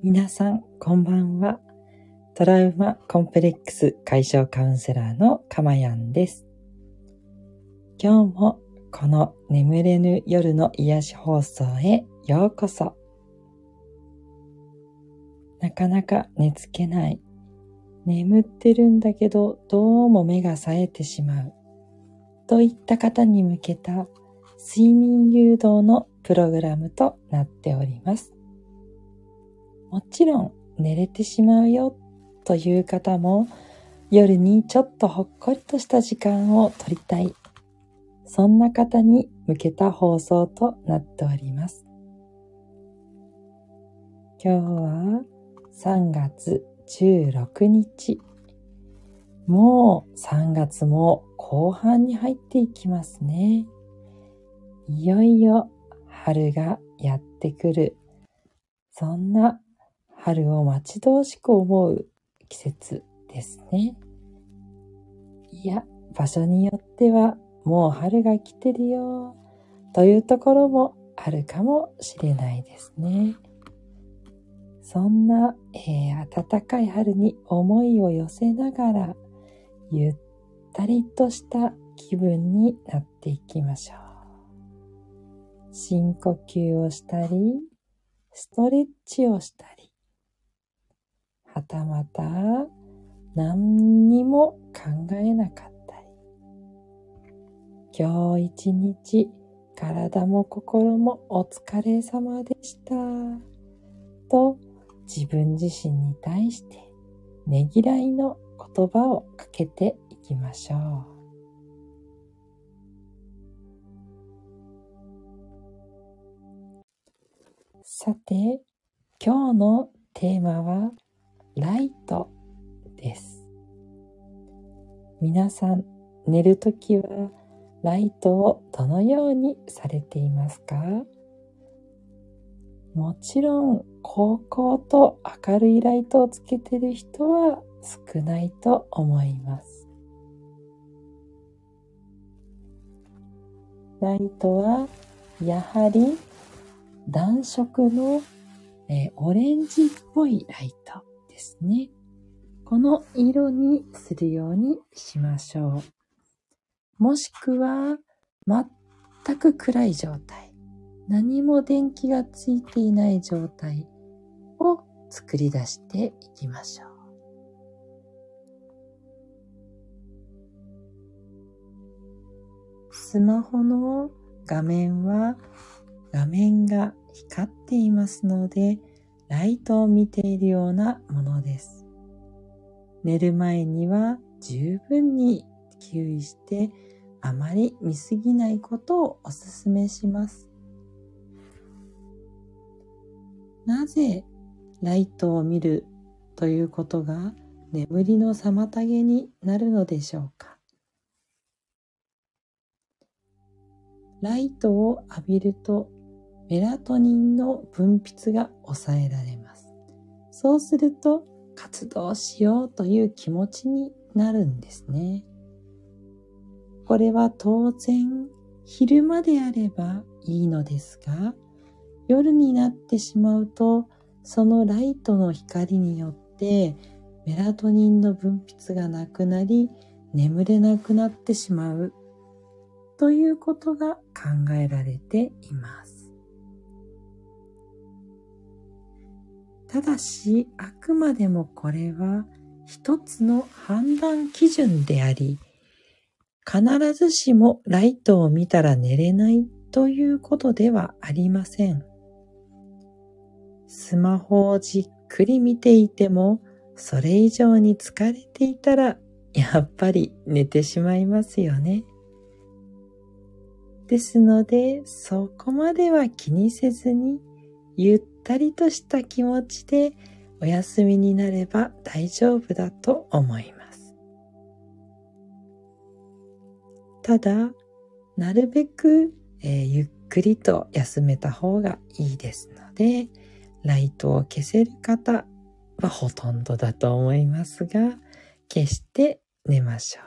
皆さん、こんばんは。トラウマコンプレックス解消カウンセラーのかまやんです。今日もこの眠れぬ夜の癒し放送へようこそ。なかなか寝つけない。眠ってるんだけどどうも目が冴えてしまう。といった方に向けた睡眠誘導のプログラムとなっております。もちろん寝れてしまうよという方も夜にちょっとほっこりとした時間を取りたい。そんな方に向けた放送となっております。今日は3月16日。もう3月も後半に入っていきますね。いよいよ春がやってくる。そんな春を待ち遠しく思う季節ですね。いや、場所によってはもう春が来てるよというところもあるかもしれないですね。そんな、えー、暖かい春に思いを寄せながらゆったりとした気分になっていきましょう。深呼吸をしたり、ストレッチをしたり、はたまた何にも考えなかったり、今日一日体も心もお疲れ様でした。と自分自身に対してねぎらいの言葉をかけていきましょう。さて、今日のテーマはライトです。皆さん、寝るときはライトをどのようにされていますか？もちろん、高校と明るいライトをつけてる人は少ないと思います。ライトはやはり暖色の、え、オレンジっぽいライトですね。この色にするようにしましょう。もしくは、全く暗い状態。何も電気がついていない状態を作り出していきましょう。スマホの画面は画面が光っていますので、ライトを見ているようなものです。寝る前には十分に注意してあまり見すぎないことをお勧めします。なぜライトを見るということが眠りの妨げになるのでしょうか？ライトを浴びるとメラトニンの分泌が抑えられます。そうすると活動しようという気持ちになるんですね。これは当然昼間であればいいのですが、夜になってしまうとそのライトの光によってメラトニンの分泌がなくなり眠れなくなってしまうということが考えられています。ただし、あくまでもこれは一つの判断基準であり、必ずしもライトを見たら寝れないということではありません。スマホをじっくり見ていても、それ以上に疲れていたら、やっぱり寝てしまいますよね。ですので、そこまでは気にせずに、ゆったりとした気持ちでお休みになれば大丈夫だと思います。ただ、なるべく、えー、ゆっくりと休めた方がいいですので、ライトを消せる方はほとんどだと思いますが、消して寝ましょう。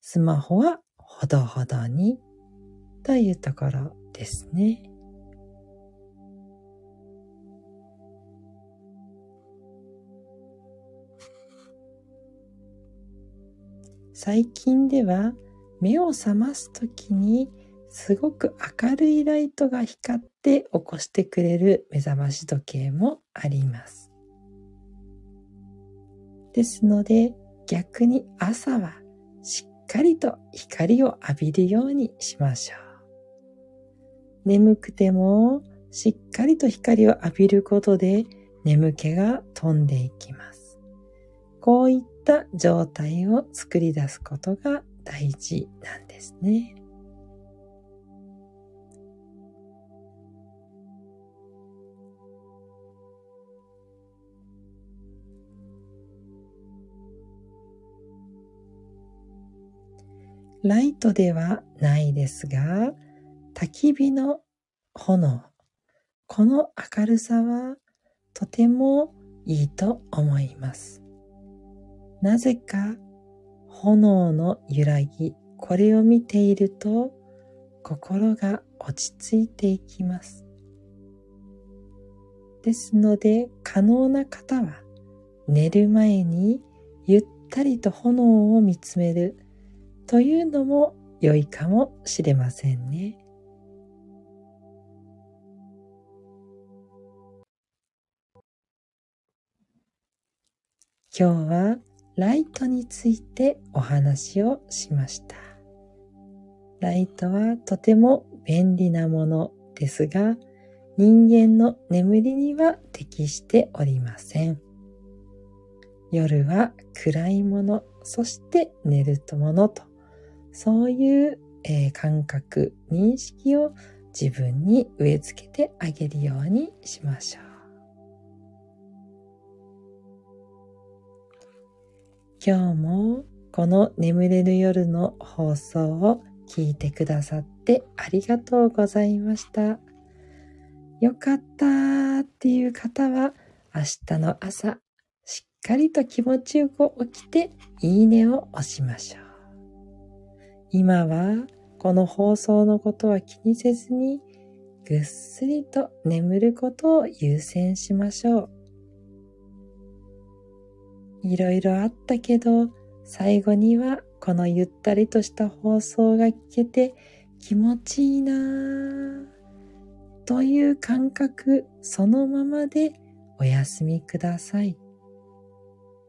スマホはほどほどにというところですね。最近では目を覚ますときにすごく明るいライトが光って起こしてくれる目覚まし時計もあります。ですので逆に朝はしっかりと光を浴びるようにしましょう。眠くてもしっかりと光を浴びることで眠気が飛んでいきます。こういった状態を作り出すことが大事なんですね。ライトではないですが、焚き火の炎。この明るさはとてもいいと思います。なぜか炎の揺らぎ、これを見ていると心が落ち着いていきます。ですので可能な方は寝る前にゆったりと炎を見つめるというのも良いかもしれませんね。今日はライトについてお話をしました。ライトはとても便利なものですが、人間の眠りには適しておりません。夜は暗いもの、そして寝るとものとそういう、えー、感覚、認識を自分に植え付けてあげるようにしましょう。今日もこの眠れる夜の放送を聞いてくださってありがとうございました。よかったっていう方は明日の朝しっかりと気持ちよく起きていいねを押しましょう。今はこの放送のことは気にせずにぐっすりと眠ることを優先しましょう。いろいろあったけど最後にはこのゆったりとした放送が聞けて気持ちいいなぁという感覚そのままでお休みください。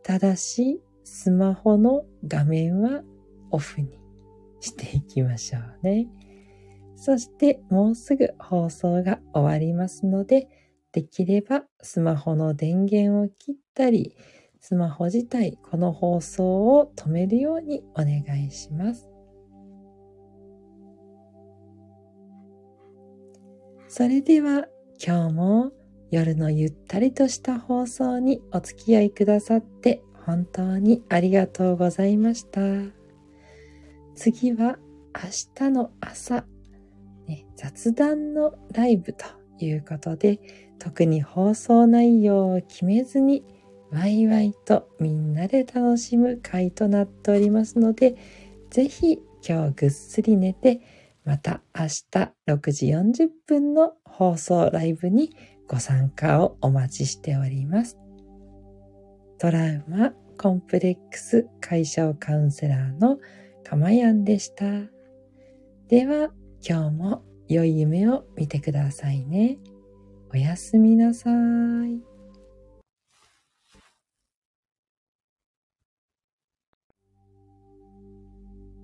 ただしスマホの画面はオフに。していきましょうね。そしてもうすぐ放送が終わりますので、できればスマホの電源を切ったり、スマホ自体この放送を止めるようにお願いします。それでは今日も夜のゆったりとした放送にお付き合いくださって本当にありがとうございました。次は明日の朝、ね、雑談のライブということで、特に放送内容を決めずに、ワイワイとみんなで楽しむ回となっておりますので、ぜひ今日ぐっすり寝て、また明日6時40分の放送ライブにご参加をお待ちしております。トラウマ、コンプレックス解消カウンセラーのかまやんでした。では、今日も良い夢を見てくださいね。おやすみなさい。